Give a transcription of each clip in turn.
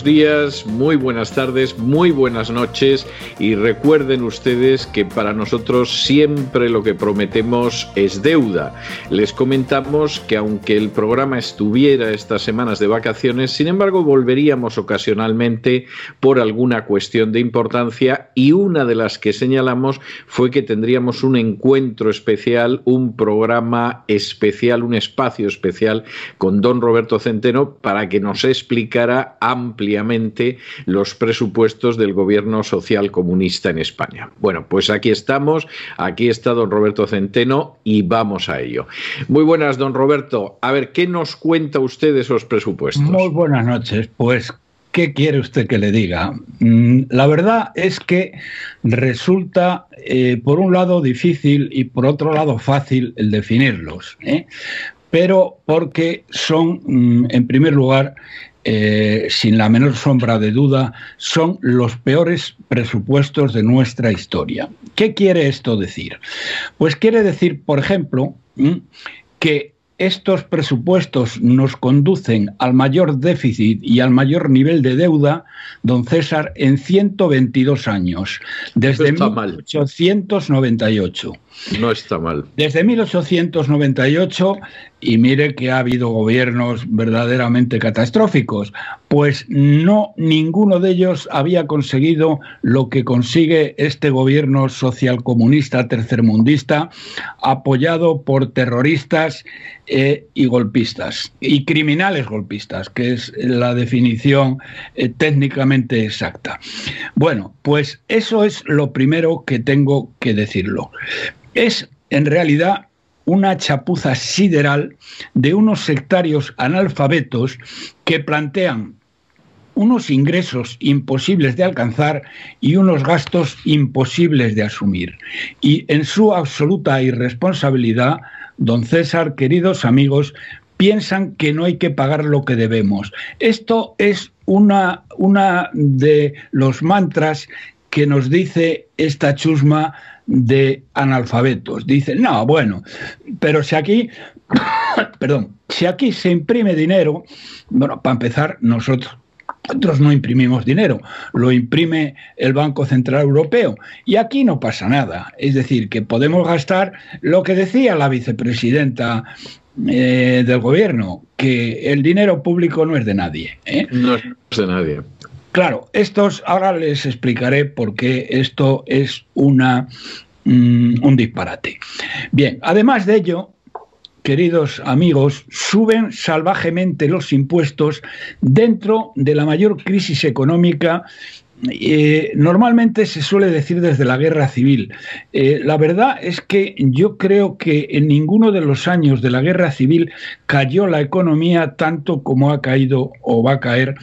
buenos días, muy buenas tardes, muy buenas noches y recuerden ustedes que para nosotros siempre lo que prometemos es deuda. Les comentamos que aunque el programa estuviera estas semanas de vacaciones, sin embargo volveríamos ocasionalmente por alguna cuestión de importancia y una de las que señalamos fue que tendríamos un encuentro especial, un programa especial, un espacio especial con don Roberto Centeno para que nos explicara ampliamente los presupuestos del gobierno social comunista en España. Bueno, pues aquí estamos, aquí está don Roberto Centeno y vamos a ello. Muy buenas, don Roberto. A ver, ¿qué nos cuenta usted de esos presupuestos? Muy buenas noches. Pues ¿Qué quiere usted que le diga? Mm, la verdad es que resulta, eh, por un lado, difícil y por otro lado, fácil el definirlos. ¿eh? Pero porque son, mm, en primer lugar, eh, sin la menor sombra de duda, son los peores presupuestos de nuestra historia. ¿Qué quiere esto decir? Pues quiere decir, por ejemplo, que estos presupuestos nos conducen al mayor déficit y al mayor nivel de deuda, don César, en 122 años, desde 1898. No está mal. Desde 1898, y mire que ha habido gobiernos verdaderamente catastróficos, pues no ninguno de ellos había conseguido lo que consigue este gobierno socialcomunista tercermundista, apoyado por terroristas eh, y golpistas, y criminales golpistas, que es la definición eh, técnicamente exacta. Bueno, pues eso es lo primero que tengo que decirlo es en realidad una chapuza sideral de unos sectarios analfabetos que plantean unos ingresos imposibles de alcanzar y unos gastos imposibles de asumir. Y en su absoluta irresponsabilidad, don César, queridos amigos, piensan que no hay que pagar lo que debemos. Esto es una, una de los mantras que nos dice esta chusma de analfabetos. Dicen, no, bueno, pero si aquí, perdón, si aquí se imprime dinero, bueno, para empezar, nosotros nosotros no imprimimos dinero, lo imprime el Banco Central Europeo y aquí no pasa nada. Es decir, que podemos gastar lo que decía la vicepresidenta eh, del gobierno, que el dinero público no es de nadie. ¿eh? No es de nadie. Claro, estos, ahora les explicaré por qué esto es una, mm, un disparate. Bien, además de ello, queridos amigos, suben salvajemente los impuestos dentro de la mayor crisis económica eh, normalmente se suele decir desde la guerra civil. Eh, la verdad es que yo creo que en ninguno de los años de la guerra civil cayó la economía tanto como ha caído o va a caer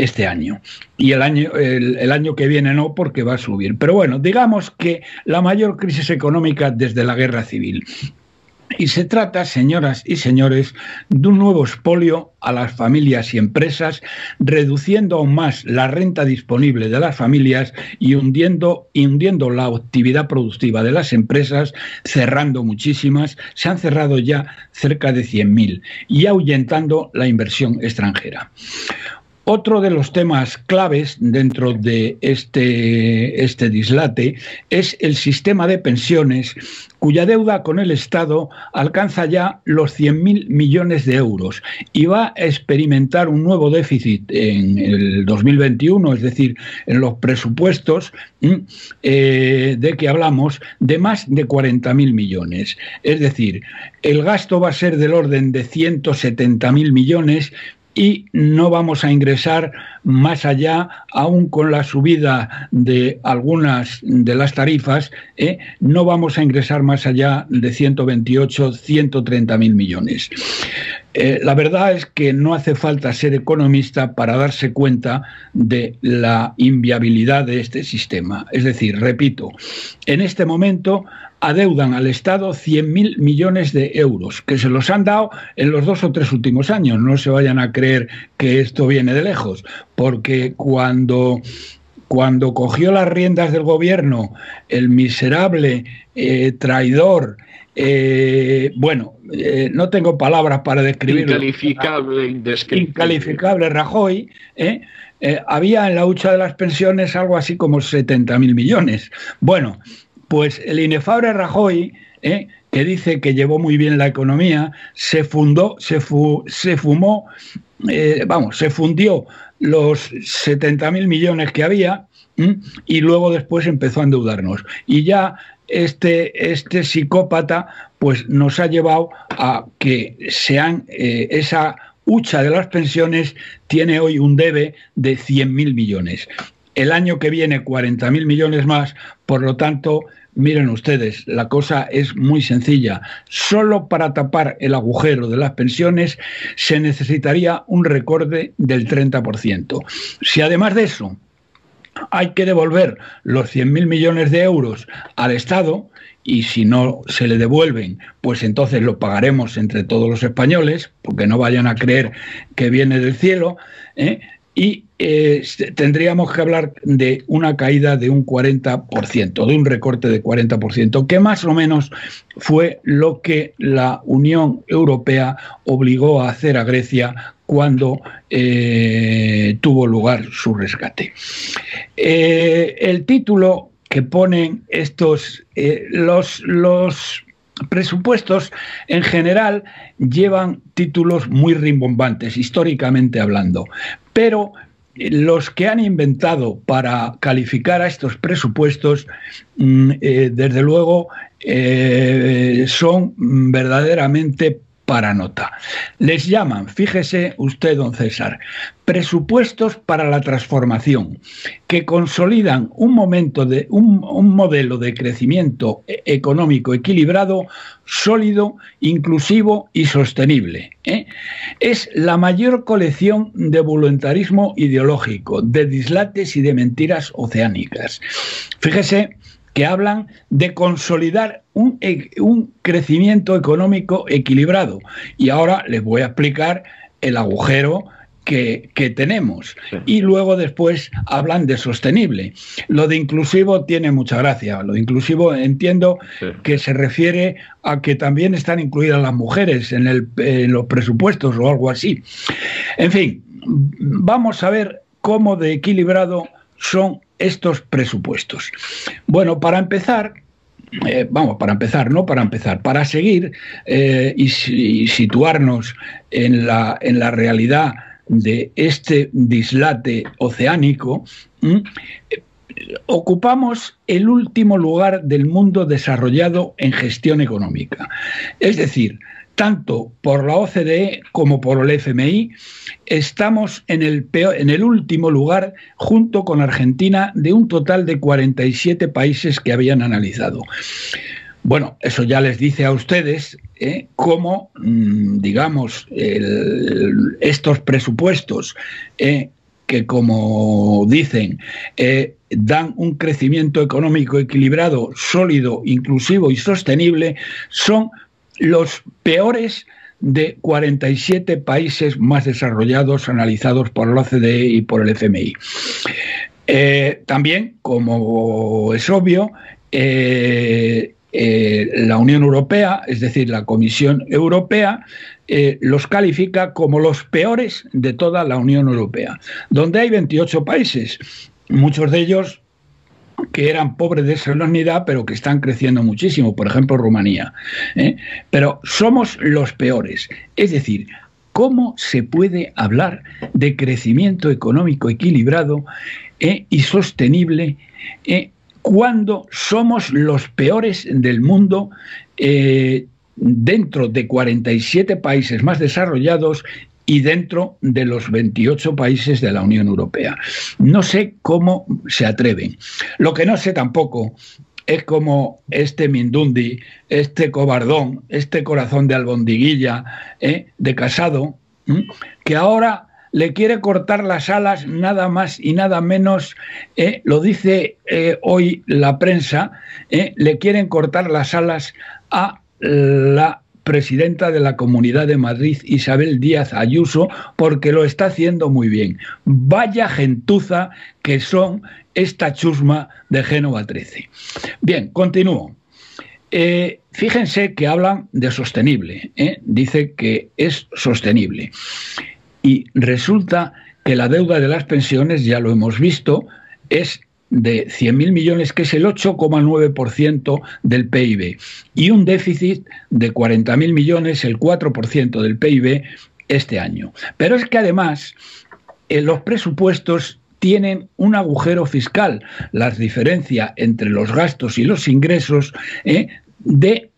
este año. Y el año, el, año que viene no, porque va a subir. Pero bueno, digamos que la mayor crisis económica desde la guerra civil. Y se trata, señoras y señores, de un nuevo expolio a las familias y empresas, reduciendo aún más la renta disponible de las familias y hundiendo, hundiendo la actividad productiva de las empresas, cerrando muchísimas, se han cerrado ya cerca de 100.000 y ahuyentando la inversión extranjera. Otro de los temas claves dentro de este, este dislate es el sistema de pensiones, cuya deuda con el Estado alcanza ya los 100.000 millones de euros y va a experimentar un nuevo déficit en el 2021, es decir, en los presupuestos eh, de que hablamos, de más de 40.000 millones. Es decir, el gasto va a ser del orden de 170.000 millones y no vamos a ingresar más allá, aún con la subida de algunas de las tarifas, ¿eh? no vamos a ingresar más allá de 128, 130 mil millones. Eh, la verdad es que no hace falta ser economista para darse cuenta de la inviabilidad de este sistema. Es decir, repito, en este momento adeudan al Estado 100.000 millones de euros, que se los han dado en los dos o tres últimos años. No se vayan a creer que esto viene de lejos, porque cuando cuando cogió las riendas del gobierno el miserable eh, traidor, eh, bueno, eh, no tengo palabras para describirlo. Incalificable, Incalificable Rajoy, había en la hucha de las pensiones algo así como 70.000 millones. Bueno, pues el inefable Rajoy, que dice que llevó muy bien la economía, se fundó, se, fumó, vamos, se fundió los 70.000 millones que había y luego después empezó a endeudarnos. Y ya este, este psicópata pues nos ha llevado a que sean eh, esa hucha de las pensiones tiene hoy un debe de 100.000 millones. El año que viene 40.000 millones más, por lo tanto, miren ustedes, la cosa es muy sencilla. Solo para tapar el agujero de las pensiones se necesitaría un recorte del 30%. Si además de eso hay que devolver los 100.000 millones de euros al Estado y si no se le devuelven, pues entonces lo pagaremos entre todos los españoles, porque no vayan a creer que viene del cielo, ¿eh? y eh, tendríamos que hablar de una caída de un 40%, de un recorte de 40%, que más o menos fue lo que la Unión Europea obligó a hacer a Grecia cuando eh, tuvo lugar su rescate. Eh, el título que ponen estos, los, los presupuestos en general llevan títulos muy rimbombantes, históricamente hablando, pero los que han inventado para calificar a estos presupuestos, mm, eh, desde luego, eh, son verdaderamente para nota. Les llaman, fíjese usted, don César, presupuestos para la transformación, que consolidan un, momento de, un, modelo de crecimiento e-, económico equilibrado, sólido, inclusivo y sostenible. ¿eh? Es la mayor colección de voluntarismo ideológico, de dislates y de mentiras oceánicas. Fíjese que hablan de consolidar un, e, un, crecimiento económico equilibrado. Y ahora les voy a explicar el agujero que, tenemos. Y luego después hablan de sostenible. Lo de inclusivo tiene mucha gracia. Lo de inclusivo entiendo que se refiere a que también están incluidas las mujeres en, el, en los presupuestos o algo así. En fin, vamos a ver cómo de equilibrado son estos presupuestos? Bueno, para empezar, eh, vamos, para empezar, no para empezar, para seguir eh, y, situarnos en la, en la realidad de este dislate oceánico, ocupamos el último lugar del mundo desarrollado en gestión económica. Es decir, tanto por la OCDE como por el FMI, estamos en el, en el último lugar junto con Argentina de un total de 47 países que habían analizado. Bueno, eso ya les dice a ustedes ¿eh? cómo, mm, digamos, estos presupuestos eh, que, como dicen, eh, dan un crecimiento económico equilibrado, sólido, inclusivo y sostenible, son los peores de 47 países más desarrollados analizados por la OCDE y por el FMI. Eh, también, como es obvio, eh, eh, la Unión Europea, es decir, la Comisión Europea, los califica como los peores de toda la Unión Europea, donde hay 28 países, muchos de ellos que eran pobres de solemnidad, pero que están creciendo muchísimo, por ejemplo Rumanía. ¿eh? Pero somos los peores. Es decir, ¿cómo se puede hablar de crecimiento económico equilibrado ¿eh? y sostenible ¿eh? cuando somos los peores del mundo? dentro de 47 países más desarrollados y dentro de los 28 países de la Unión Europea. No sé cómo se atreven. Lo que no sé tampoco es como este Mindundi, este cobardón, este corazón de albondiguilla, ¿eh? de casado, que ahora le quiere cortar las alas nada más y nada menos, ¿eh? lo dice eh, hoy la prensa, le quieren cortar las alas a la presidenta de la Comunidad de Madrid, Isabel Díaz Ayuso, porque lo está haciendo muy bien. Vaya gentuza que son esta chusma de Génova 13. Bien, continúo. Eh, fíjense que hablan de sostenible, ¿eh? dice que es sostenible. Y resulta que la deuda de las pensiones, ya lo hemos visto, es de 100.000 millones, que es el 8,9% del PIB, y un déficit de 40.000 millones, el 4% del PIB este año. Pero es que además en los presupuestos tienen un agujero fiscal, la diferencia entre los gastos y los ingresos ¿eh? de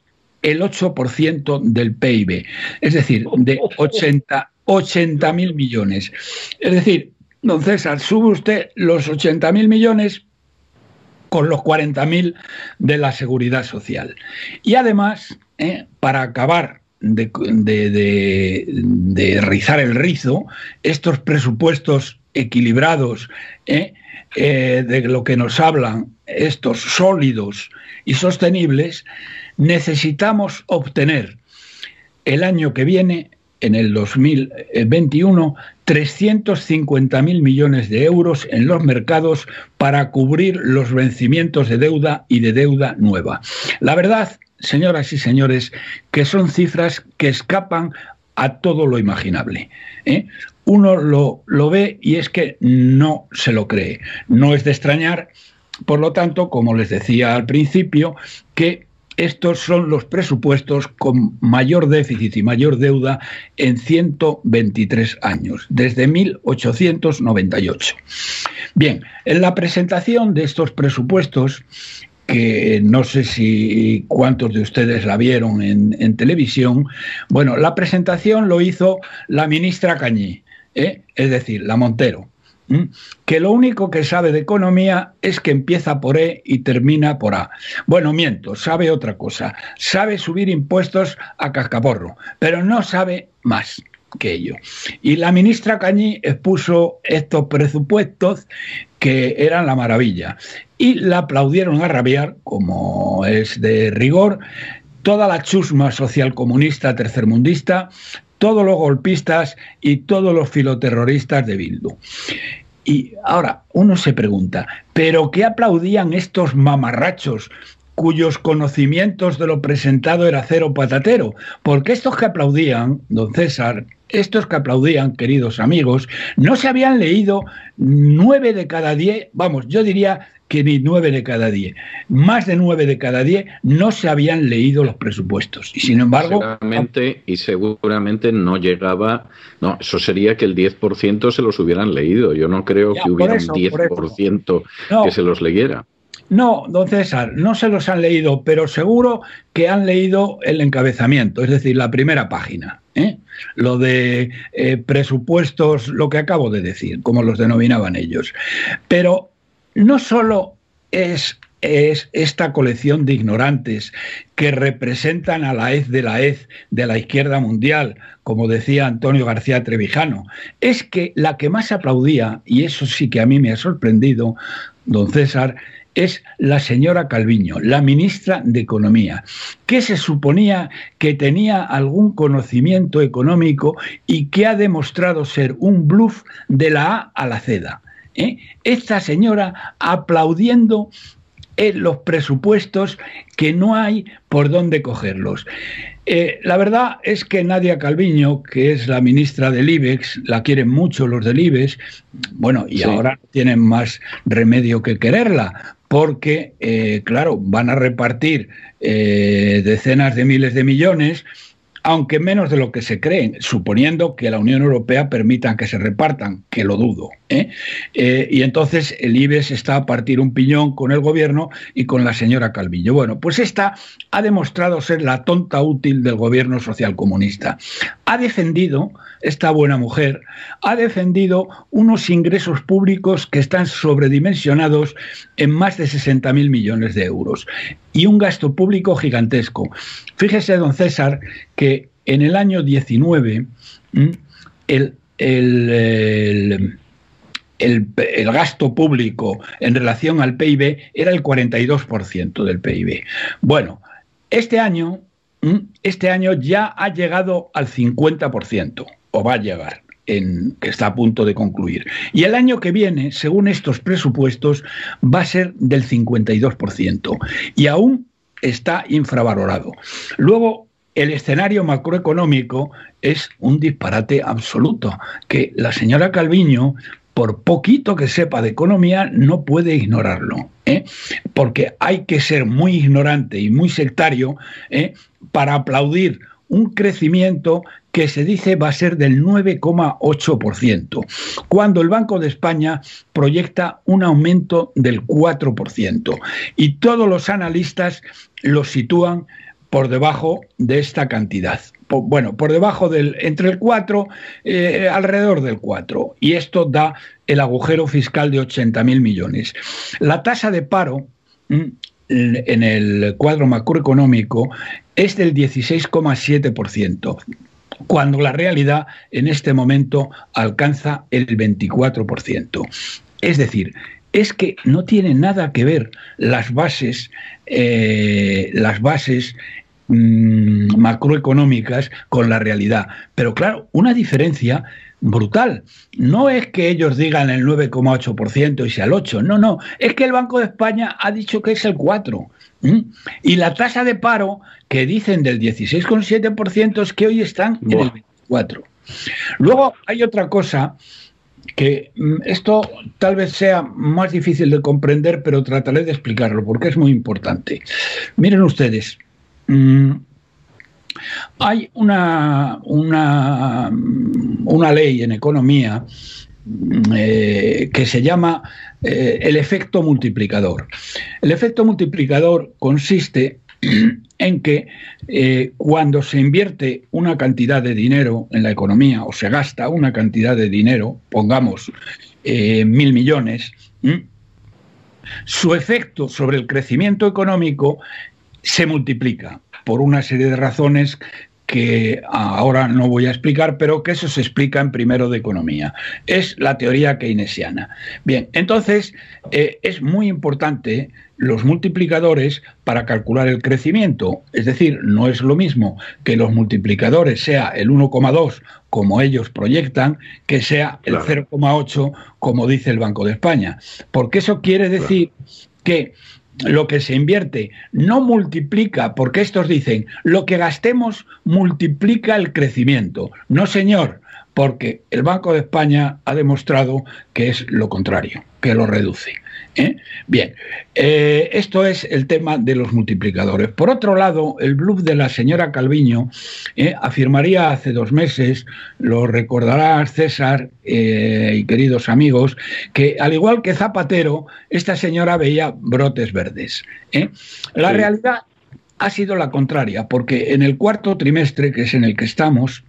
el 8% del PIB, es decir, de 80 mil millones. Es decir, don César, sube usted los 80 mil millones con los 40 mil de la seguridad social. Y además, ¿eh? para acabar de, rizar el rizo, estos presupuestos equilibrados, ¿eh? Eh, de lo que nos hablan, estos sólidos y sostenibles, necesitamos obtener el año que viene, en el 2021, 350.000 millones de euros en los mercados para cubrir los vencimientos de deuda y de deuda nueva. La verdad, señoras y señores, que son cifras que escapan a todo lo imaginable. ¿eh? Uno lo, lo ve y es que no se lo cree. No es de extrañar, por lo tanto, como les decía al principio, que estos son los presupuestos con mayor déficit y mayor deuda en 123 años, desde 1898. Bien, en la presentación de estos presupuestos, que no sé si cuántos de ustedes la vieron en, televisión, bueno, la presentación lo hizo la ministra Cañí, ¿eh? es decir, la Montero que lo único que sabe de economía es que empieza por E y termina por A. Bueno, miento, sabe otra cosa. Sabe subir impuestos a cascaporro, pero no sabe más que ello. Y la ministra Cañí expuso estos presupuestos que eran la maravilla. Y la aplaudieron a rabiar, como es de rigor, toda la chusma social comunista tercermundista, todos los golpistas y todos los filoterroristas de Bildu. Y ahora uno se pregunta, ¿pero qué aplaudían estos mamarrachos cuyos conocimientos de lo presentado era cero patatero? Porque estos que aplaudían, don César, estos que aplaudían, queridos amigos, no se habían leído nueve de cada diez, vamos, yo diría que ni nueve de cada diez, más de nueve de cada diez no se habían leído los presupuestos. Y sin embargo... Seguramente, y seguramente no llegaba, no, eso sería que el 10% se los hubieran leído. Yo no creo que hubiera un 10% que se los leyera. No, don César, no se los han leído, pero seguro que han leído el encabezamiento, es decir, la primera página. ¿eh? Lo de eh, presupuestos, lo que acabo de decir, como los denominaban ellos. Pero no solo es, es esta colección de ignorantes que representan a la EZ de la EZ de la izquierda mundial, como decía Antonio García Trevijano, es que la que más aplaudía, y eso sí que a mí me ha sorprendido, don César, es la señora Calviño, la ministra de Economía, que se suponía que tenía algún conocimiento económico y que ha demostrado ser un bluff de la A a la Z. ¿eh? esta señora aplaudiendo en los presupuestos que no hay por dónde cogerlos. Eh, la verdad es que Nadia Calviño, que es la ministra del IBEX, la quieren mucho los del IBEX, bueno, y ahora tienen más remedio que quererla, porque, eh, claro, van a repartir decenas de miles de millones aunque menos de lo que se creen, suponiendo que la Unión Europea permita que se repartan, que lo dudo. ¿eh? Eh, y entonces el IBEX está a partir un piñón con el gobierno y con la señora Calvillo. Bueno, pues esta ha demostrado ser la tonta útil del gobierno social comunista. Ha defendido, esta buena mujer, ha defendido unos ingresos públicos que están sobredimensionados en más de 60.000 millones de euros y un gasto público gigantesco. Fíjese, don César, que en el año 19 el, el, gasto público en relación al PIB era el 42% del PIB. Bueno, este año este año ya ha llegado al 50%, o va a llegar. En, que está a punto de concluir. Y el año que viene, según estos presupuestos, va a ser del 52%. Y aún está infravalorado. Luego, el escenario macroeconómico es un disparate absoluto, que la señora Calviño por poquito que sepa de economía, no puede ignorarlo, ¿eh? porque hay que ser muy ignorante y muy sectario ¿eh? para aplaudir un crecimiento que se dice va a ser del 9,8%, cuando el Banco de España proyecta un aumento del 4%. Y todos los analistas lo sitúan por debajo de esta cantidad. Bueno, por debajo del, entre el 4, eh, alrededor del 4. Y esto da el agujero fiscal de 80.000 millones. La tasa de paro mm, en el cuadro macroeconómico es del 16,7%, cuando la realidad en este momento alcanza el 24%. Es decir, es que no tiene nada que ver las bases, eh, las bases Mm, macroeconómicas con la realidad. Pero claro, una diferencia brutal. No es que ellos digan el 9,8% y sea el 8%, no, no, es que el Banco de España ha dicho que es el 4%. Y la tasa de paro que dicen del 16,7% es que hoy están en el 24%. Luego hay otra cosa que mm, esto tal vez sea más difícil de comprender, pero trataré de explicarlo porque es muy importante. Miren ustedes, Mm, hay una, una, una, ley en economía mm, eh, que se llama eh, el efecto multiplicador. El efecto multiplicador consiste en que eh, cuando se invierte una cantidad de dinero en la economía o se gasta una cantidad de dinero, pongamos mil millones, su efecto sobre el crecimiento económico se multiplica por una serie de razones que ahora no voy a explicar, pero que eso se explica en primero de economía. Es la teoría keynesiana. Bien, entonces eh, es muy importante los multiplicadores para calcular el crecimiento. Es decir, no es lo mismo que los multiplicadores sea el 1,2 como ellos proyectan, que sea el 0,8 como dice el Banco de España. Porque eso quiere decir que lo que se invierte no multiplica, porque estos dicen, lo que gastemos multiplica el crecimiento. No, señor, porque el Banco de España ha demostrado que es lo contrario, que lo reduce. ¿Eh? Bien, eh, esto es el tema de los multiplicadores. Por otro lado, el bluff de la señora Calviño ¿eh? afirmaría hace dos meses, lo recordará César y queridos amigos, que al igual que Zapatero, esta señora veía brotes verdes. La realidad ha sido la contraria, porque en el cuarto trimestre, que es en el que estamos,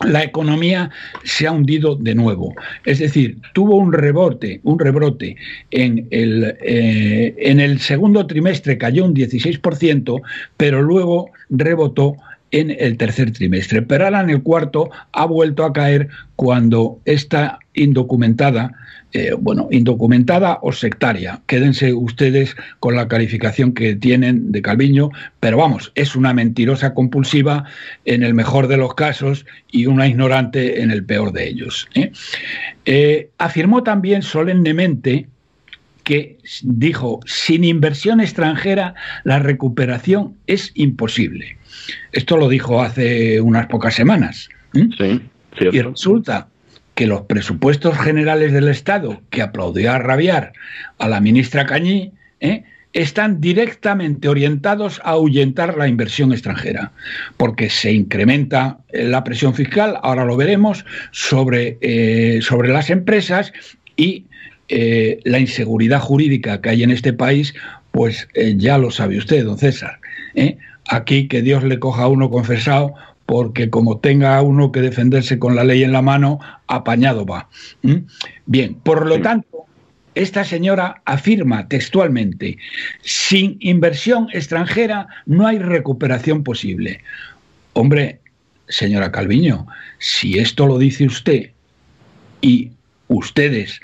la economía se ha hundido de nuevo. Es decir, tuvo un rebote, un rebrote en el, eh, en el segundo trimestre cayó un 16%, pero luego rebotó en el tercer trimestre. Pero ahora en el cuarto ha vuelto a caer cuando esta indocumentada eh, bueno, indocumentada o sectaria. Quédense ustedes con la calificación que tienen de Calviño, pero vamos, es una mentirosa compulsiva en el mejor de los casos y una ignorante en el peor de ellos. ¿eh? Eh, afirmó también solemnemente que dijo, sin inversión extranjera la recuperación es imposible. Esto lo dijo hace unas pocas semanas. Sí, y resulta que los presupuestos generales del Estado, que aplaudió a rabiar a la ministra Cañí, ¿eh? están directamente orientados a ahuyentar la inversión extranjera, porque se incrementa la presión fiscal, ahora lo veremos, sobre, eh, sobre las empresas y eh, la inseguridad jurídica que hay en este país, pues ya lo sabe usted, don César. Aquí que Dios le coja a uno confesado porque como tenga uno que defenderse con la ley en la mano, apañado va. ¿Mm? Bien, por lo tanto, esta señora afirma textualmente, sin inversión extranjera no hay recuperación posible. Hombre, señora Calviño, si esto lo dice usted y ustedes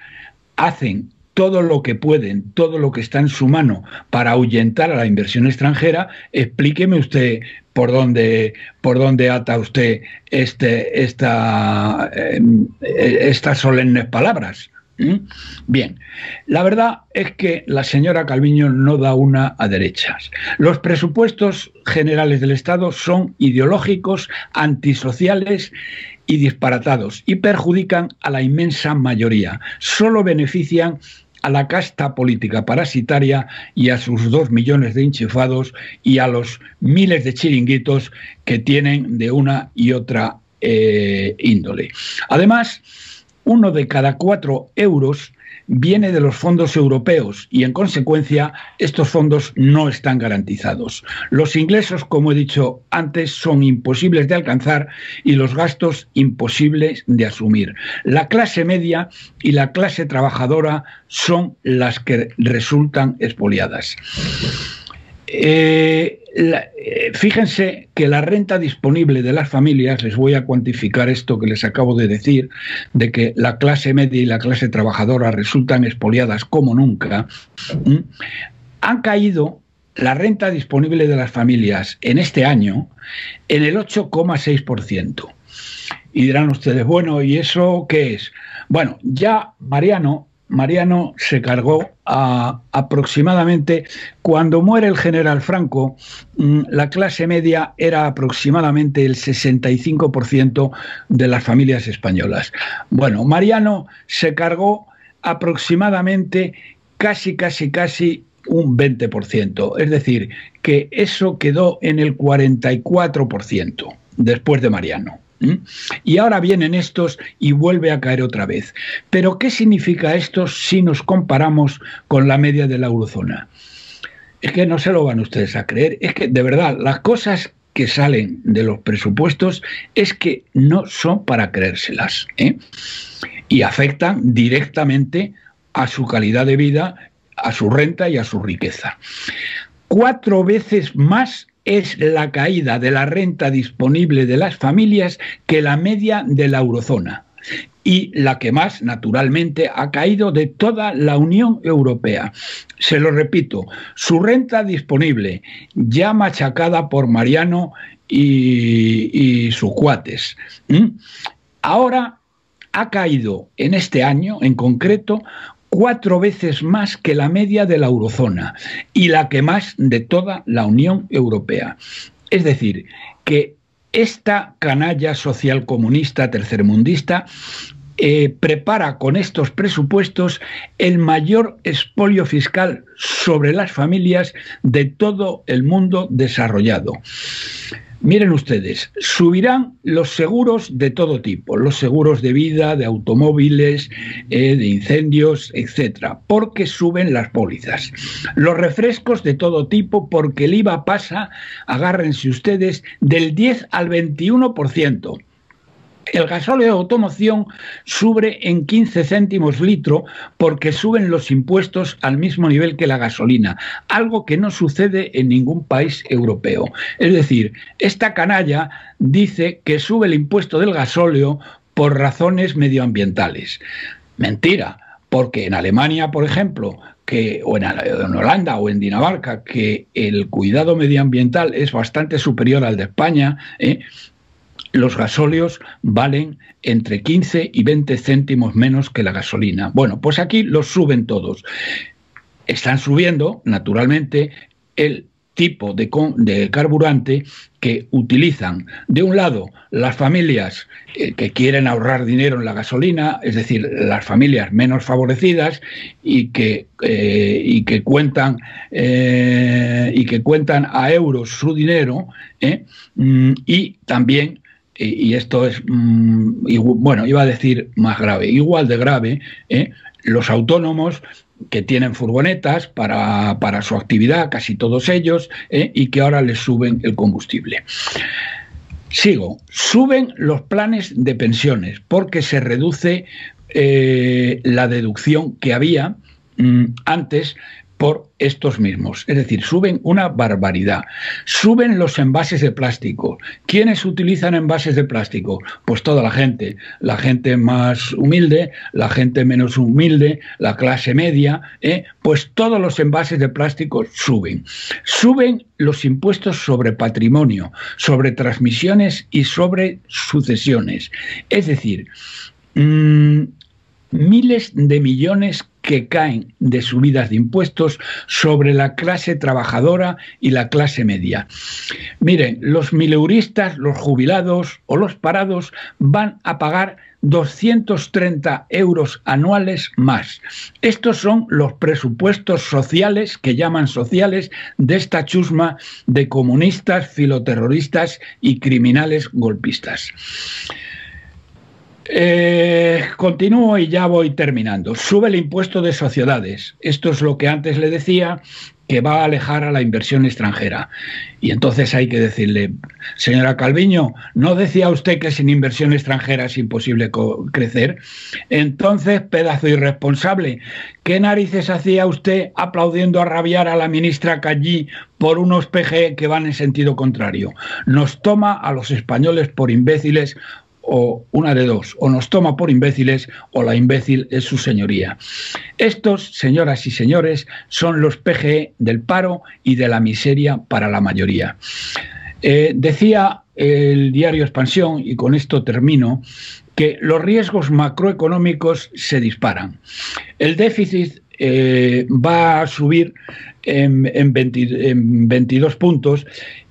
hacen todo lo que pueden, todo lo que está en su mano para ahuyentar a la inversión extranjera, explíqueme usted por dónde, por dónde ata usted este, esta, em, estas solemnes palabras. Bien, la verdad es que la señora Calviño no da una a derechas. Los presupuestos generales del Estado son ideológicos, antisociales y disparatados y perjudican a la inmensa mayoría. Solo benefician a la casta política parasitaria y a sus dos millones de enchufados y a los miles de chiringuitos que tienen de una y otra eh, índole. Además, uno de cada cuatro euros viene de los fondos europeos y en consecuencia estos fondos no están garantizados. Los ingresos, como he dicho antes, son imposibles de alcanzar y los gastos imposibles de asumir. La clase media y la clase trabajadora son las que resultan expoliadas. Eh, eh, fíjense que la renta disponible de las familias, les voy a cuantificar esto que les acabo de decir, de que la clase media y la clase trabajadora resultan expoliadas como nunca, han caído la renta disponible de las familias en este año en el 8,6%. Y dirán ustedes, bueno, ¿y eso qué es? Bueno, ya Mariano Mariano se cargó aproximadamente, cuando muere el general Franco, mm, la clase media era aproximadamente el 65% de las familias españolas. Bueno, Mariano se cargó aproximadamente casi, casi, casi un 20%. Es decir, que eso quedó en el 44% después de Mariano. Y ahora vienen estos y vuelve a caer otra vez. Pero ¿qué significa esto si nos comparamos con la media de la eurozona? Es que no se lo van ustedes a creer. Es que de verdad las cosas que salen de los presupuestos es que no son para creérselas. ¿eh? Y afectan directamente a su calidad de vida, a su renta y a su riqueza. Cuatro veces más es la caída de la renta disponible de las familias que la media de la eurozona y la que más, naturalmente, ha caído de toda la Unión Europea. Se lo repito, su renta disponible, ya machacada por Mariano y, sus cuates, ahora ha caído en este año en concreto cuatro veces más que la media de la eurozona y la que más de toda la Unión Europea. Es decir, que esta canalla social comunista tercermundista eh, prepara con estos presupuestos el mayor expolio fiscal sobre las familias de todo el mundo desarrollado. Miren ustedes, subirán los seguros de todo tipo, los seguros de vida, de automóviles, eh, de incendios, etcétera, porque suben las pólizas. Los refrescos de todo tipo, porque el IVA pasa, agárrense ustedes, del 10 al 21% el gasóleo de automoción sube en 15 céntimos litro porque suben los impuestos al mismo nivel que la gasolina, algo que no sucede en ningún país europeo. Es decir, esta canalla dice que sube el impuesto del gasóleo por razones medioambientales. Mentira, porque en Alemania, por ejemplo, que, o en, Holanda o en Dinamarca, que el cuidado medioambiental es bastante superior al de España, ¿eh? Los gasóleos valen entre 15 y 20 céntimos menos que la gasolina. Bueno, pues aquí los suben todos. Están subiendo, naturalmente, el tipo de, de, carburante que utilizan, de un lado, las familias eh, que quieren ahorrar dinero en la gasolina, es decir, las familias menos favorecidas y que, eh, y que, cuentan, eh, y que cuentan a euros su dinero, mm, y también y, esto es, mm, bueno, iba a decir más grave, igual de grave, ¿eh? los autónomos que tienen furgonetas para, su actividad, casi todos ellos, ¿eh? y que ahora les suben el combustible. Sigo, suben los planes de pensiones porque se reduce eh, la deducción que había mm, antes por estos mismos. Es decir, suben una barbaridad. Suben los envases de plástico. ¿Quiénes utilizan envases de plástico? Pues toda la gente. La gente más humilde, la gente menos humilde, la clase media. ¿eh? Pues todos los envases de plástico suben. Suben los impuestos sobre patrimonio, sobre transmisiones y sobre sucesiones. Es decir, mmm, miles de millones que caen de subidas de impuestos sobre la clase trabajadora y la clase media. Miren, los mileuristas, los jubilados o los parados van a pagar 230 euros anuales más. Estos son los presupuestos sociales, que llaman sociales, de esta chusma de comunistas, filoterroristas y criminales golpistas. Eh, continúo y ya voy terminando. Sube el impuesto de sociedades. Esto es lo que antes le decía, que va a alejar a la inversión extranjera. Y entonces hay que decirle, señora Calviño, ¿no decía usted que sin inversión extranjera es imposible crecer? Entonces, pedazo irresponsable, ¿qué narices hacía usted aplaudiendo a rabiar a la ministra Callí por unos PG que van en sentido contrario? Nos toma a los españoles por imbéciles o una de dos, o nos toma por imbéciles o la imbécil es su señoría. Estos, señoras y señores, son los PGE del paro y de la miseria para la mayoría. Eh, decía el diario Expansión, y con esto termino, que los riesgos macroeconómicos se disparan. El déficit eh, va a subir en, en 22 puntos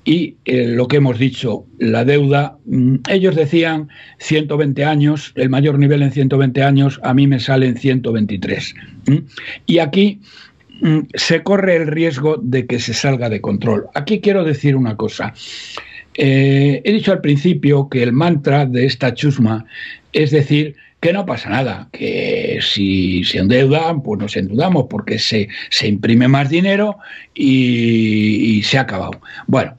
y eh, lo que hemos dicho, la deuda, mm, ellos decían 120 años, el mayor nivel en 120 años, a mí me sale en 123. Y aquí mm, se corre el riesgo de que se salga de control. Aquí quiero decir una cosa. Eh, he dicho al principio que el mantra de esta chusma es decir que no pasa nada, que si se endeudan, pues nos endeudamos porque se, se imprime más dinero y, se ha acabado. Bueno.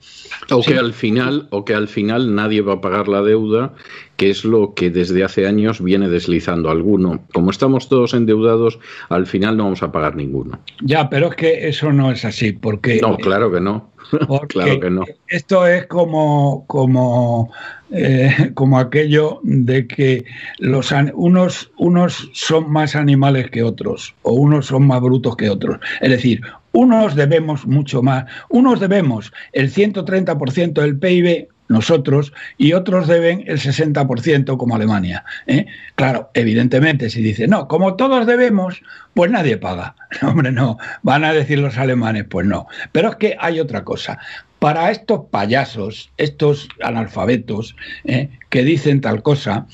O que al final, o que al final nadie va a pagar la deuda, que es lo que desde hace años viene deslizando alguno. Como estamos todos endeudados, al final no vamos a pagar ninguno. Ya, pero es que eso no es así, porque. No, claro que no. claro que no. Esto es como, como eh, como aquello de que los unos, unos son más animales que otros o unos son más brutos que otros. Es decir, unos debemos mucho más, unos debemos el 130% del PIB nosotros y otros deben el 60% como Alemania. ¿eh? Claro, evidentemente, si dice, no, como todos debemos, pues nadie paga. hombre, no, van a decir los alemanes, pues no. Pero es que hay otra cosa. Para estos payasos, estos analfabetos ¿eh? que dicen tal cosa,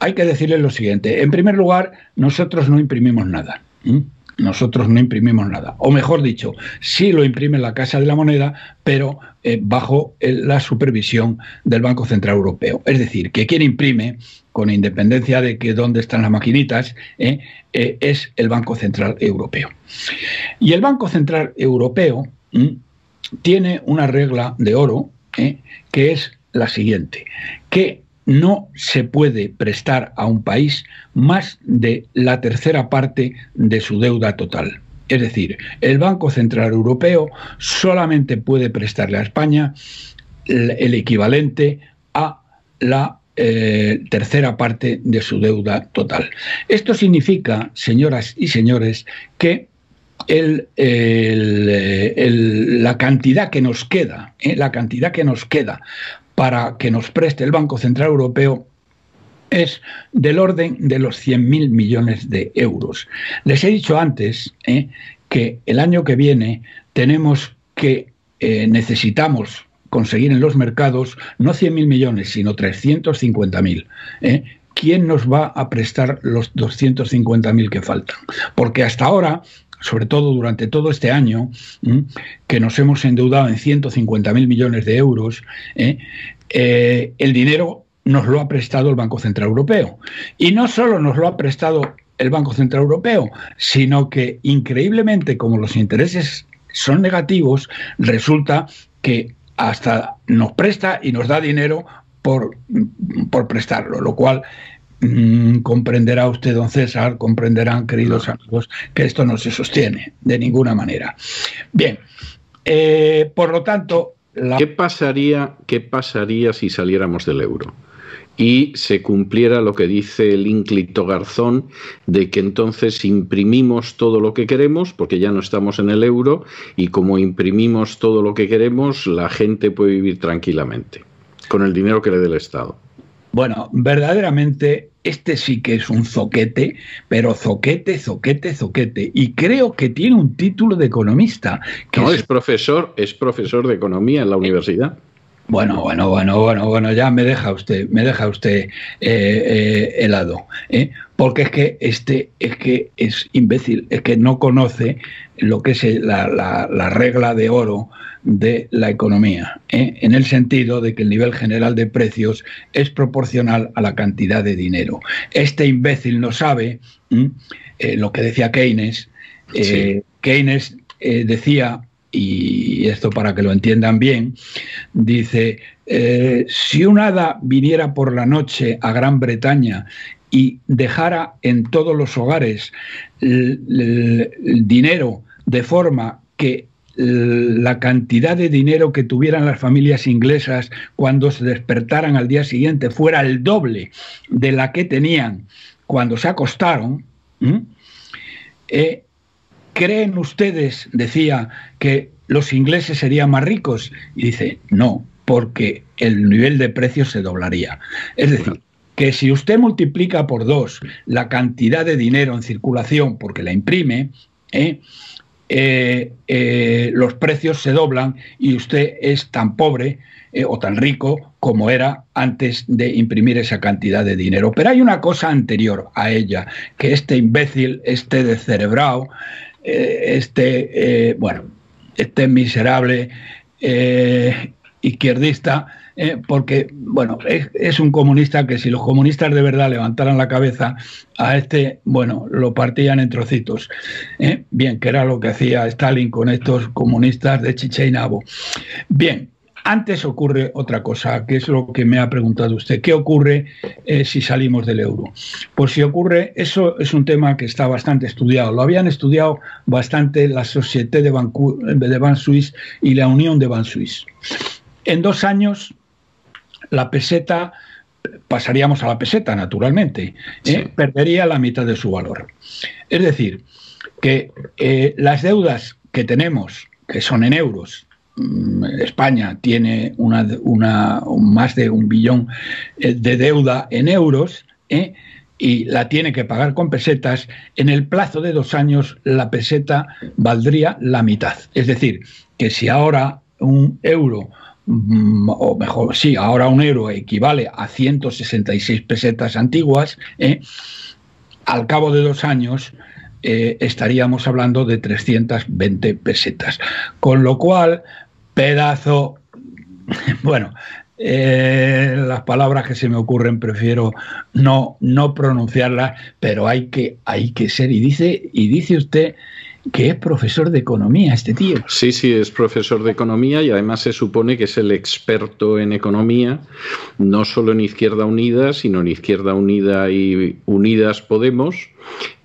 hay que decirles lo siguiente. En primer lugar, nosotros no imprimimos nada. Nosotros no imprimimos nada. O mejor dicho, sí lo imprime la Casa de la Moneda, pero eh, bajo la supervisión del Banco Central Europeo. Es decir, que quien imprime, con independencia de que dónde están las maquinitas, eh, eh, es el Banco Central Europeo. Y el Banco Central Europeo tiene una regla de oro que es la siguiente, que no se puede prestar a un país más de la tercera parte de su deuda total. Es decir, el Banco Central Europeo solamente puede prestarle a España el equivalente a la eh, tercera parte de su deuda total. Esto significa, señoras y señores, que la cantidad que nos queda, eh, la cantidad que nos queda para que nos preste el Banco Central Europeo es del orden de los 100.000 millones de euros. Les he dicho antes eh, que el año que viene tenemos que eh, necesitamos conseguir en los mercados no 100.000 millones, sino 350.000. ¿eh? ¿Quién nos va a prestar los 250.000 que faltan? Porque hasta ahora sobre todo durante todo este año, que nos hemos endeudado en 150.000 millones de euros, ¿eh? Eh, el dinero nos lo ha prestado el Banco Central Europeo. Y no solo nos lo ha prestado el Banco Central Europeo, sino que increíblemente, como los intereses son negativos, resulta que hasta nos presta y nos da dinero por, por prestarlo, lo cual comprenderá usted, don César, comprenderán, queridos amigos, que esto no se sostiene de ninguna manera. Bien, eh, por lo tanto... ¿Qué, pasaría, ¿Qué pasaría si saliéramos del euro? y se cumpliera lo que dice el ínclito Garzón de que entonces imprimimos todo lo que queremos, porque ya no estamos en el euro, y como imprimimos todo lo que queremos, la gente puede vivir tranquilamente con el dinero que le dé el Estado. Bueno, verdaderamente este sí que es un zoquete, pero zoquete, zoquete, zoquete. Y creo que tiene un título de economista. no, es... profesor, es profesor de economía en la universidad. Bueno, bueno, bueno, bueno, bueno, ya me deja usted, me deja usted eh, eh, helado, ¿eh? porque es que este es que es imbécil, es que no conoce lo que es la, la regla de oro de la economía, en el sentido de que el nivel general de precios es proporcional a la cantidad de dinero. Este imbécil no sabe lo que decía Keynes. Keynes decía y esto para que lo entiendan bien, dice, eh, si un hada viniera por la noche a Gran Bretaña y dejara en todos los hogares el, dinero de forma que la cantidad de dinero que tuvieran las familias inglesas cuando se despertaran al día siguiente fuera el doble de la que tenían cuando se acostaron, ¿creen ustedes, decía, que los ingleses serían más ricos? Y dice, no, porque el nivel de precios se doblaría. Es decir, que si usted multiplica por dos la cantidad de dinero en circulación porque la imprime, ¿eh? Eh, eh, los precios se doblan y usted es tan pobre o tan rico como era antes de imprimir esa cantidad de dinero. Pero hay una cosa anterior a ella, que este imbécil, este descerebrado, eh, este, eh, bueno, este miserable eh, porque, bueno, es, un comunista que si los comunistas de verdad levantaran la cabeza a este, bueno, lo partían en trocitos. Bien, que era lo que hacía Stalin con estos comunistas de Chicha y Nabo. Bien, antes ocurre otra cosa, que es lo que me ha preguntado usted. ¿Qué ocurre eh, si salimos del euro? Pues si ocurre, eso es un tema que está bastante estudiado. Lo habían estudiado bastante la Société de Banque de Suisse y la Unión de Ban Suisse. En dos años, la peseta, pasaríamos a la peseta, naturalmente, ¿eh? perdería la mitad de su valor. Es decir, que eh, las deudas que tenemos, que son en euros, Mm, España tiene una, más de un billón eh, de deuda en euros ¿eh? y la tiene que pagar con pesetas, en el plazo de dos años la peseta valdría la mitad. Es decir, que si ahora un euro o mejor, sí, ahora un euro equivale a 166 pesetas antiguas, ¿eh? al cabo de dos años estaríamos hablando de 320 pesetas. Con lo cual, pedazo, bueno, eh, las palabras que se me ocurren prefiero no, no pronunciarlas, pero hay que, hay que ser, y dice, y dice usted que es profesor de economía este tío. Sí, sí, es profesor de economía y además se supone que es el experto en economía, no solo en Izquierda Unida, sino en Izquierda Unida y Unidas Podemos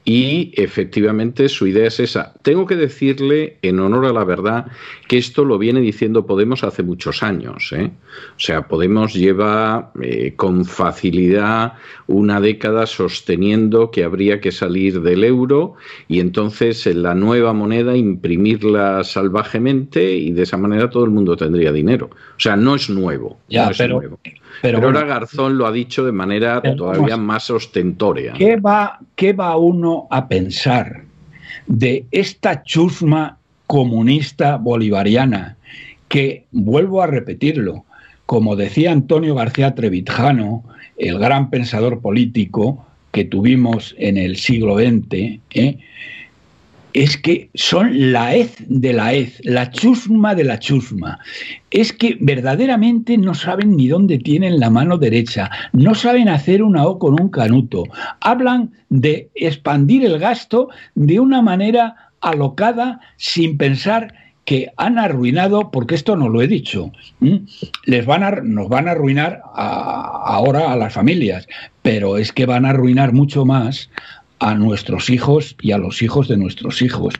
y efectivamente su idea es esa. Tengo que decirle, en honor a la verdad, que esto lo viene diciendo Podemos hace muchos años. ¿eh? O sea, Podemos lleva eh, con facilidad una década sosteniendo que habría que salir del euro y entonces en la nueva moneda imprimirla salvajemente y de esa manera todo el mundo tendría dinero. O sea, no es nuevo. Ya, es pero, nuevo. Pero, ahora Garzón lo ha dicho de manera todavía más ostentoria. ¿qué va, ¿Qué va uno a pensar de esta chusma comunista bolivariana que, vuelvo a repetirlo, como decía Antonio García Trevijano, el gran pensador político que tuvimos en el siglo XX, ¿eh? Es que son la hez de la hez, la chusma de la chusma. Es que verdaderamente no saben ni dónde tienen la mano derecha, no saben hacer una O con un canuto. Hablan de expandir el gasto de una manera alocada sin pensar que han arruinado, porque esto no lo he dicho, les van a, nos van a arruinar ahora a las familias, pero es que van a arruinar mucho más a nuestros hijos y a los hijos de nuestros hijos.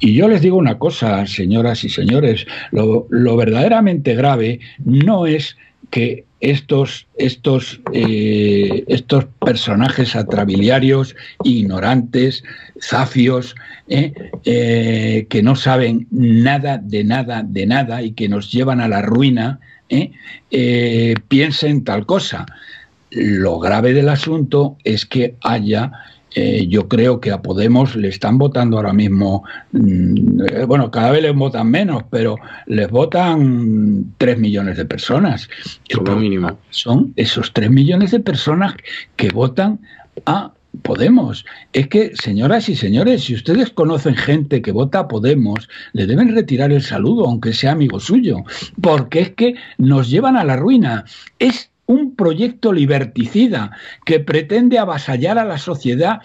Y yo les digo una cosa, señoras y señores, lo, verdaderamente grave no es que estos, estos, eh, estos personajes atrabiliarios, ignorantes, zafios, eh, eh, que no saben nada de nada de nada y que nos llevan a la ruina, piensen tal cosa. Lo grave del asunto es que haya eh, yo creo que a Podemos le están votando ahora mismo, mm, eh, bueno, cada vez les votan menos, pero les votan 3 millones de personas. Lo mínimo. Son esos 3 millones de personas que votan a Podemos. Es que, señoras y señores, si ustedes conocen gente que vota a Podemos, le deben retirar el saludo, aunque sea amigo suyo, porque es que nos llevan a la ruina. Es un proyecto liberticida que pretende avasallar a la sociedad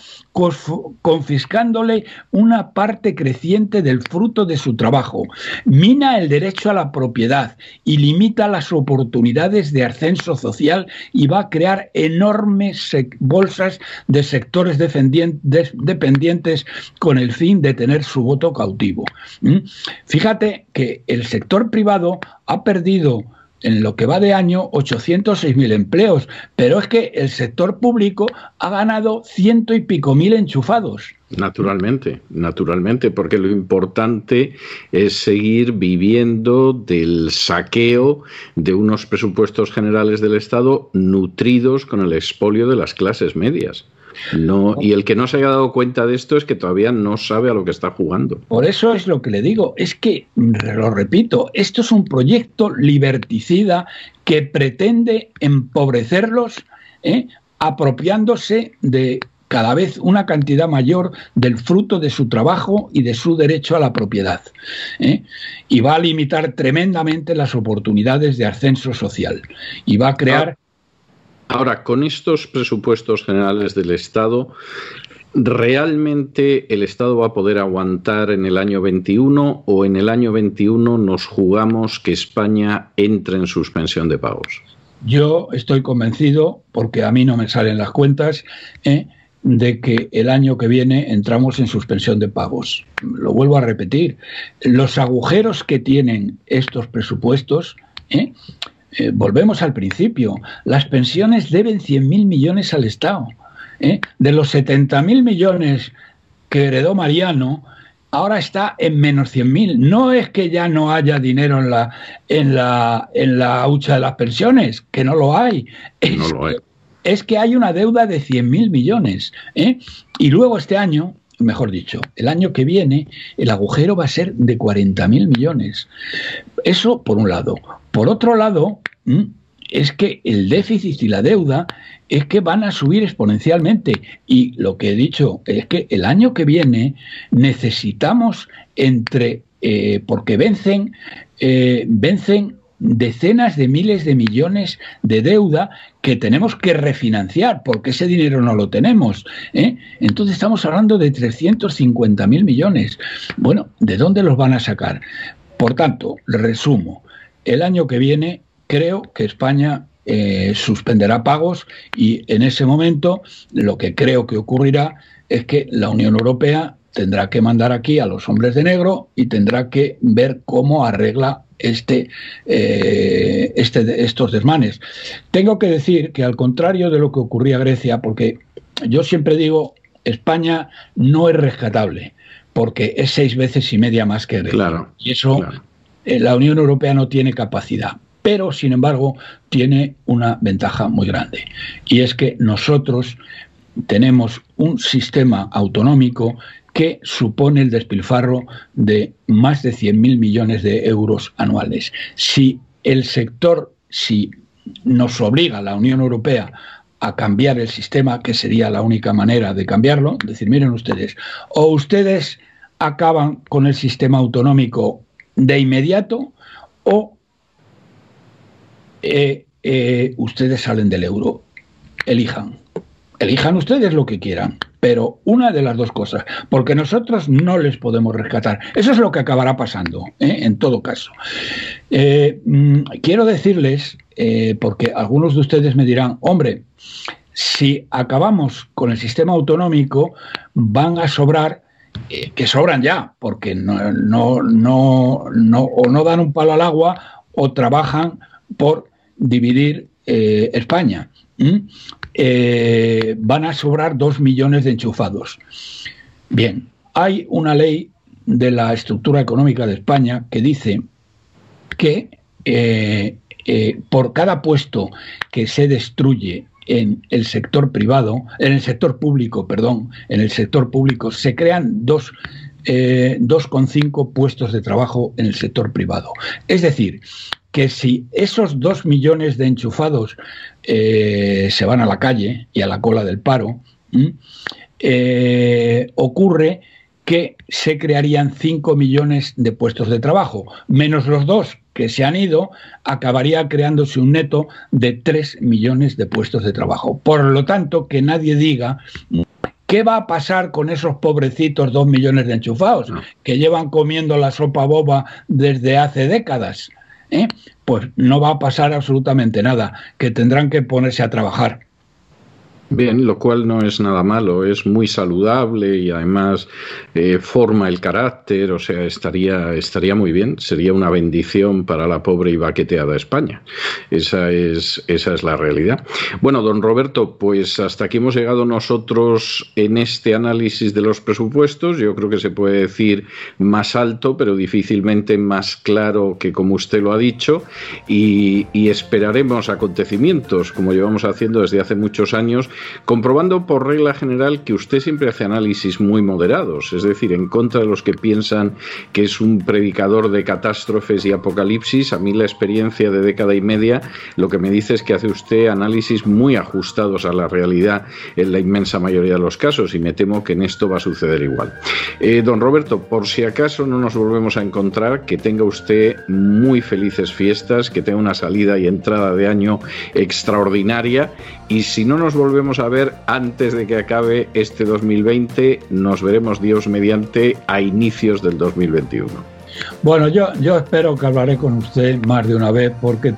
confiscándole una parte creciente del fruto de su trabajo, mina el derecho a la propiedad y limita las oportunidades de ascenso social y va a crear enormes bolsas de sectores dependientes con el fin de tener su voto cautivo. ¿Mm? Fíjate que el sector privado ha perdido en lo que va de año 806.000 empleos, pero es que el sector público ha ganado ciento y pico mil enchufados. Naturalmente, naturalmente, porque lo importante es seguir viviendo del saqueo de unos presupuestos generales del Estado nutridos con el expolio de las clases medias. No, y el que no se haya dado cuenta de esto es que todavía no sabe a lo que está jugando. Por eso es lo que le digo, es que, lo repito, esto es un proyecto liberticida que pretende empobrecerlos, ¿eh? apropiándose de cada vez una cantidad mayor del fruto de su trabajo y de su derecho a la propiedad. ¿eh? Y va a limitar tremendamente las oportunidades de ascenso social. Y va a crear Ahora, con estos presupuestos generales del Estado, ¿realmente el Estado va a poder aguantar en el año 21 o en el año 21 nos jugamos que España entre en suspensión de pagos? Yo estoy convencido, porque a mí no me salen las cuentas, ¿eh? de que el año que viene entramos en suspensión de pagos. Lo vuelvo a repetir, los agujeros que tienen estos presupuestos ¿eh? Eh, volvemos al principio, las pensiones deben 100.000 millones al Estado. ¿eh? De los 70.000 millones que heredó Mariano, ahora está en menos 100.000. No es que ya no haya dinero en la, en la, en la hucha de las pensiones, que no lo hay. Es, no lo hay. es que hay una deuda de 100.000 millones. ¿eh? Y luego este año, mejor dicho, el año que viene, el agujero va a ser de 40.000 millones. Eso por un lado. Por otro lado, es que el déficit y la deuda es que van a subir exponencialmente. Y lo que he dicho es que el año que viene necesitamos entre, eh, porque vencen, eh, vencen decenas de miles de millones de deuda que tenemos que refinanciar, porque ese dinero no lo tenemos. ¿eh? Entonces estamos hablando de 350 mil millones. Bueno, ¿de dónde los van a sacar? Por tanto, resumo, el año que viene creo que España eh, suspenderá pagos y en ese momento lo que creo que ocurrirá es que la Unión Europea tendrá que mandar aquí a los hombres de negro y tendrá que ver cómo arregla este, eh, este, estos desmanes. Tengo que decir que al contrario de lo que ocurría a Grecia, porque yo siempre digo, España no es rescatable, porque es seis veces y media más que Grecia. y eso la Unión Europea no tiene capacidad pero sin embargo tiene una ventaja muy grande y es que nosotros tenemos un sistema autonómico que supone el despilfarro de más de 100.000 millones de euros anuales. Si el sector, si nos obliga la Unión Europea a cambiar el sistema, que sería la única manera de cambiarlo, decir, miren ustedes, o ustedes acaban con el sistema autonómico de inmediato o eh, eh, ustedes salen del euro. Elijan. elijan ustedes lo que quieran, pero una de las dos cosas, porque nosotros no les podemos rescatar. Eso es lo que acabará pasando, ¿eh? en todo caso. Mm, quiero decirles, porque algunos de ustedes me dirán, hombre, si acabamos con el sistema autonómico, van a sobrar que sobran ya, porque no, no, no, no, o no dan un palo al agua o trabajan por dividir España. Eh, van a sobrar dos millones de enchufados. Bien, hay una ley de la estructura económica de España que dice que eh, eh, por cada puesto que se destruye en el sector privado, en el sector público, perdón, en el sector público se crean dos 2,5 puestos de trabajo en el sector privado. Es decir, que si esos dos millones de enchufados eh, se van a la calle y a la cola del paro, eh, ocurre que se crearían 5 millones de puestos de trabajo, menos los dos que se han ido, acabaría creándose un neto de 3 millones de puestos de trabajo. Por lo tanto, que nadie diga ¿Qué va a pasar con esos pobrecitos dos millones de enchufados que llevan comiendo la sopa boba desde hace décadas? ¿eh? pues no va a pasar absolutamente nada, que tendrán que ponerse a trabajar. Bien, lo cual no es nada malo, es muy saludable y además eh, forma el carácter, o sea, estaría, estaría muy bien, sería una bendición para la pobre y baqueteada España. Esa es, esa es la realidad. Bueno, don Roberto, pues hasta aquí hemos llegado nosotros en este análisis de los presupuestos. Yo creo que se puede decir más alto, pero difícilmente más claro que como usted lo ha dicho, y, y esperaremos acontecimientos, como llevamos haciendo desde hace muchos años comprobando por regla general que usted siempre hace análisis muy moderados, es decir, en contra de los que piensan que es un predicador de catástrofes y apocalipsis. A mí la experiencia de década y media lo que me dice es que hace usted análisis muy ajustados a la realidad en la inmensa mayoría de los casos y me temo que en esto va a suceder igual. Eh, don Roberto, por si acaso no nos volvemos a encontrar, que tenga usted muy felices fiestas, que tenga una salida y entrada de año extraordinaria y si no nos volvemos a ver antes de que acabe este 2020, nos veremos Dios mediante a inicios del 2021. Bueno, yo, yo espero que hablaré con usted más de una vez porque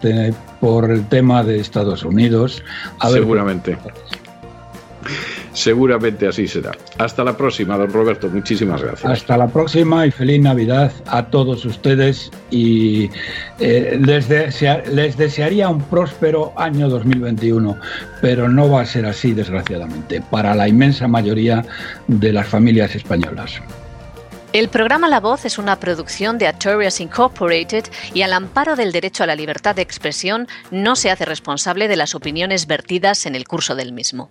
por el tema de Estados Unidos. Seguramente. Seguramente así será. Hasta la próxima, don Roberto. Muchísimas gracias. Hasta la próxima y feliz Navidad a todos ustedes y eh, les, les desearía un próspero año 2021, pero no va a ser así, desgraciadamente, para la inmensa mayoría de las familias españolas. El programa La Voz es una producción de Artorias Incorporated y al amparo del derecho a la libertad de expresión no se hace responsable de las opiniones vertidas en el curso del mismo.